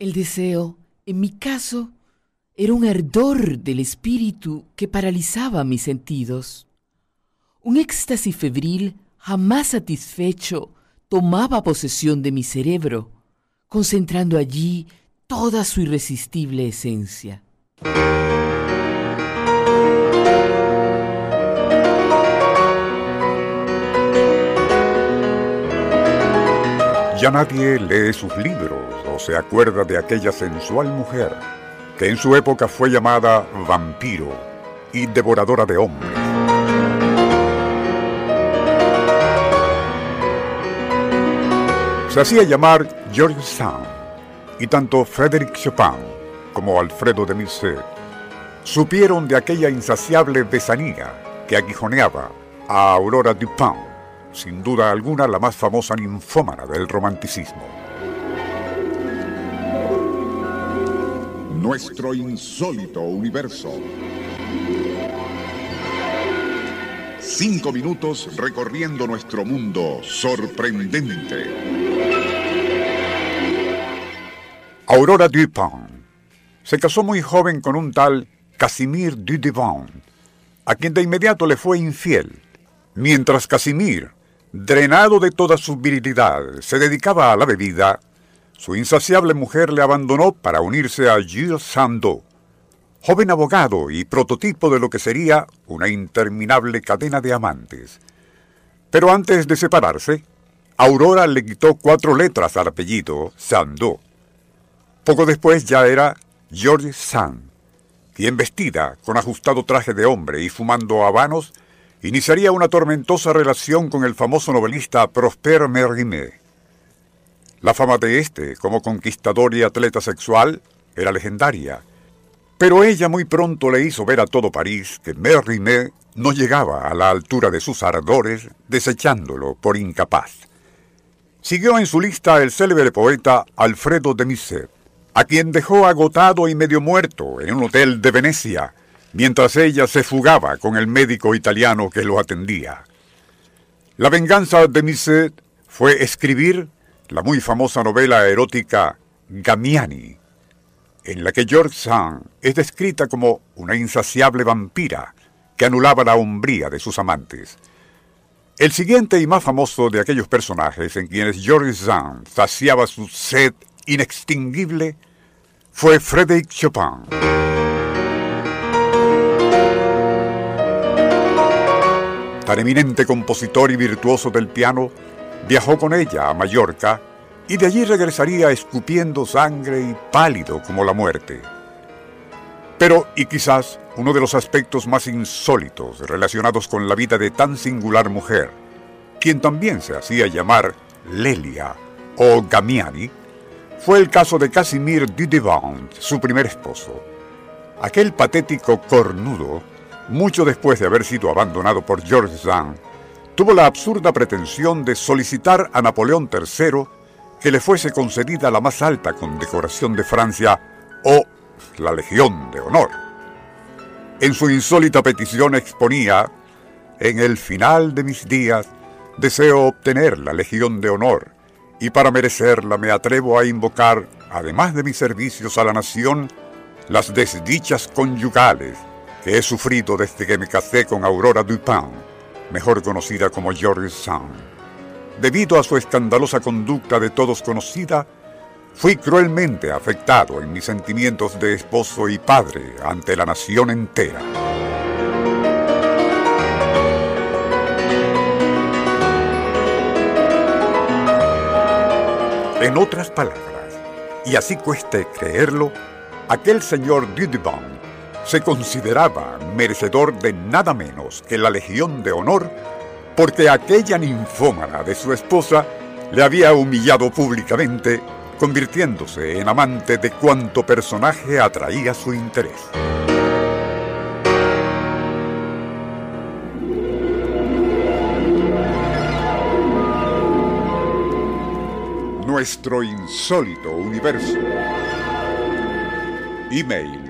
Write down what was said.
El deseo, en mi caso, era un ardor del espíritu que paralizaba mis sentidos. Un éxtasis febril jamás satisfecho tomaba posesión de mi cerebro, concentrando allí toda su irresistible esencia. Ya nadie lee sus libros o se acuerda de aquella sensual mujer que en su época fue llamada vampiro y devoradora de hombres. Se hacía llamar George Sand y tanto Frédéric Chopin como Alfredo de Musset supieron de aquella insaciable besanía que aguijoneaba a Aurora Dupin, sin duda alguna la más famosa ninfómana del romanticismo. Nuestro insólito universo. Cinco minutos recorriendo nuestro mundo sorprendente. Aurora Dupin se casó muy joven con un tal Casimir Dudevant, a quien de inmediato le fue infiel, mientras Casimir, drenado de toda su virilidad, se dedicaba a la bebida, su insaciable mujer le abandonó para unirse a Gilles Sandeau, joven abogado y prototipo de lo que sería una interminable cadena de amantes. Pero antes de separarse, Aurora le quitó cuatro letras al apellido Sandeau poco después ya era George Sand, quien vestida con ajustado traje de hombre y fumando habanos, iniciaría una tormentosa relación con el famoso novelista Prosper Mérimée. La fama de este como conquistador y atleta sexual era legendaria, pero ella muy pronto le hizo ver a todo París que Mérimée no llegaba a la altura de sus ardores, desechándolo por incapaz. Siguió en su lista el célebre poeta Alfredo de Musset a quien dejó agotado y medio muerto en un hotel de Venecia, mientras ella se fugaba con el médico italiano que lo atendía. La venganza de Misset fue escribir la muy famosa novela erótica Gamiani, en la que George Sand es descrita como una insaciable vampira que anulaba la hombría de sus amantes. El siguiente y más famoso de aquellos personajes en quienes George Sand saciaba su sed inextinguible fue Frédéric Chopin. Tan eminente compositor y virtuoso del piano, viajó con ella a Mallorca y de allí regresaría escupiendo sangre y pálido como la muerte. Pero, y quizás uno de los aspectos más insólitos relacionados con la vida de tan singular mujer, quien también se hacía llamar Lelia o Gamiani, fue el caso de Casimir Dudevant, su primer esposo. Aquel patético cornudo, mucho después de haber sido abandonado por George Sand, tuvo la absurda pretensión de solicitar a Napoleón III que le fuese concedida la más alta condecoración de Francia o la Legión de Honor. En su insólita petición exponía, en el final de mis días, deseo obtener la Legión de Honor, y para merecerla me atrevo a invocar, además de mis servicios a la nación, las desdichas conyugales que he sufrido desde que me casé con Aurora Dupin, mejor conocida como George Sand. Debido a su escandalosa conducta de todos conocida, fui cruelmente afectado en mis sentimientos de esposo y padre ante la nación entera. En otras palabras, y así cueste creerlo, aquel señor Dudevant se consideraba merecedor de nada menos que la Legión de Honor porque aquella ninfómana de su esposa le había humillado públicamente convirtiéndose en amante de cuanto personaje atraía su interés. Nuestro insólito universo. Email